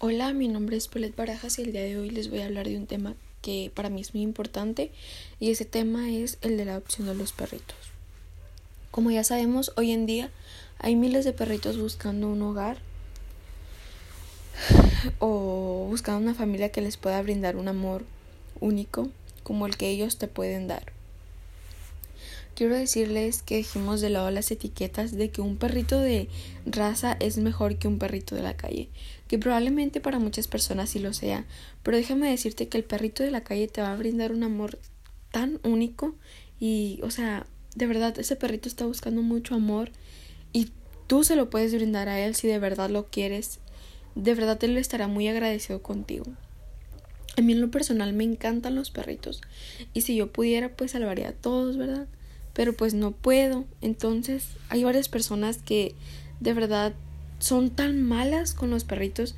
Hola, mi nombre es Paulette Barajas y el día de hoy les voy a hablar de un tema que para mí es muy importante y ese tema es el de la adopción de los perritos. Como ya sabemos, hoy en día hay miles de perritos buscando un hogar o buscando una familia que les pueda brindar un amor único como el que ellos te pueden dar. Quiero decirles que dejemos de lado las etiquetas de que un perrito de raza es mejor que un perrito de la calle, que probablemente para muchas personas sí lo sea, pero déjame decirte que el perrito de la calle te va a brindar un amor tan único y, o sea, de verdad ese perrito está buscando mucho amor y tú se lo puedes brindar a él si de verdad lo quieres. De verdad él estará muy agradecido contigo. A mí en lo personal me encantan los perritos y si yo pudiera pues salvaría a todos, ¿verdad? Pero pues no puedo. Entonces hay varias personas que de verdad son tan malas con los perritos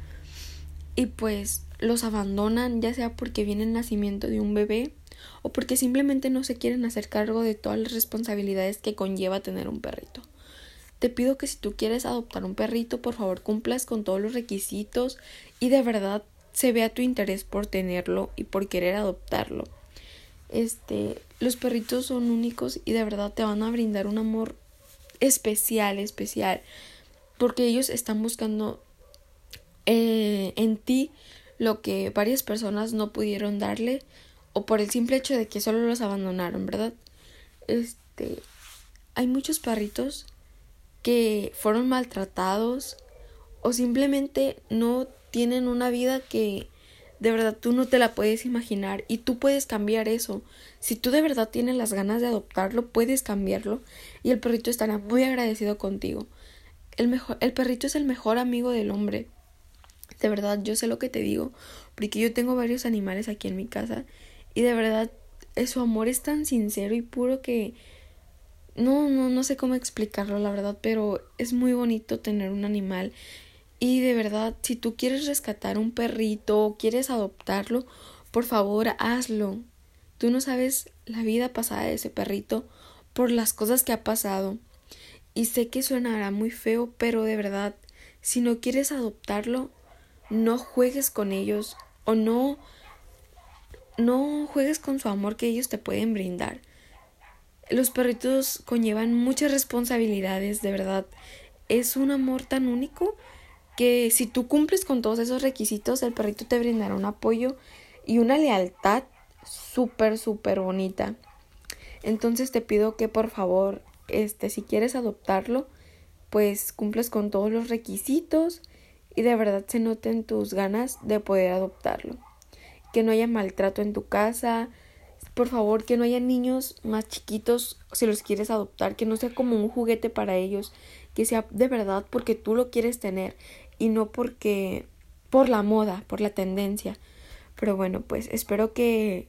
y pues los abandonan ya sea porque viene el nacimiento de un bebé o porque simplemente no se quieren hacer cargo de todas las responsabilidades que conlleva tener un perrito. Te pido que si tú quieres adoptar un perrito, por favor cumplas con todos los requisitos y de verdad se vea tu interés por tenerlo y por querer adoptarlo. Este, los perritos son únicos y de verdad te van a brindar un amor especial, especial, porque ellos están buscando eh, en ti lo que varias personas no pudieron darle o por el simple hecho de que solo los abandonaron, ¿verdad? Este, hay muchos perritos que fueron maltratados o simplemente no tienen una vida que de verdad tú no te la puedes imaginar y tú puedes cambiar eso. Si tú de verdad tienes las ganas de adoptarlo, puedes cambiarlo y el perrito estará muy agradecido contigo. El, mejor, el perrito es el mejor amigo del hombre. De verdad, yo sé lo que te digo, porque yo tengo varios animales aquí en mi casa y de verdad su amor es tan sincero y puro que no, no, no sé cómo explicarlo, la verdad, pero es muy bonito tener un animal y de verdad, si tú quieres rescatar un perrito o quieres adoptarlo, por favor hazlo. Tú no sabes la vida pasada de ese perrito por las cosas que ha pasado. Y sé que suenará muy feo, pero de verdad, si no quieres adoptarlo, no juegues con ellos o no no juegues con su amor que ellos te pueden brindar. Los perritos conllevan muchas responsabilidades, de verdad. Es un amor tan único que si tú cumples con todos esos requisitos, el perrito te brindará un apoyo y una lealtad súper, súper bonita. Entonces te pido que por favor, este, si quieres adoptarlo, pues cumples con todos los requisitos y de verdad se noten tus ganas de poder adoptarlo. Que no haya maltrato en tu casa, por favor, que no haya niños más chiquitos si los quieres adoptar, que no sea como un juguete para ellos, que sea de verdad porque tú lo quieres tener y no porque por la moda, por la tendencia. Pero bueno, pues espero que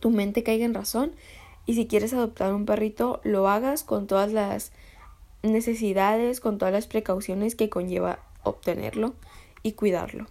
tu mente caiga en razón y si quieres adoptar un perrito, lo hagas con todas las necesidades, con todas las precauciones que conlleva obtenerlo y cuidarlo.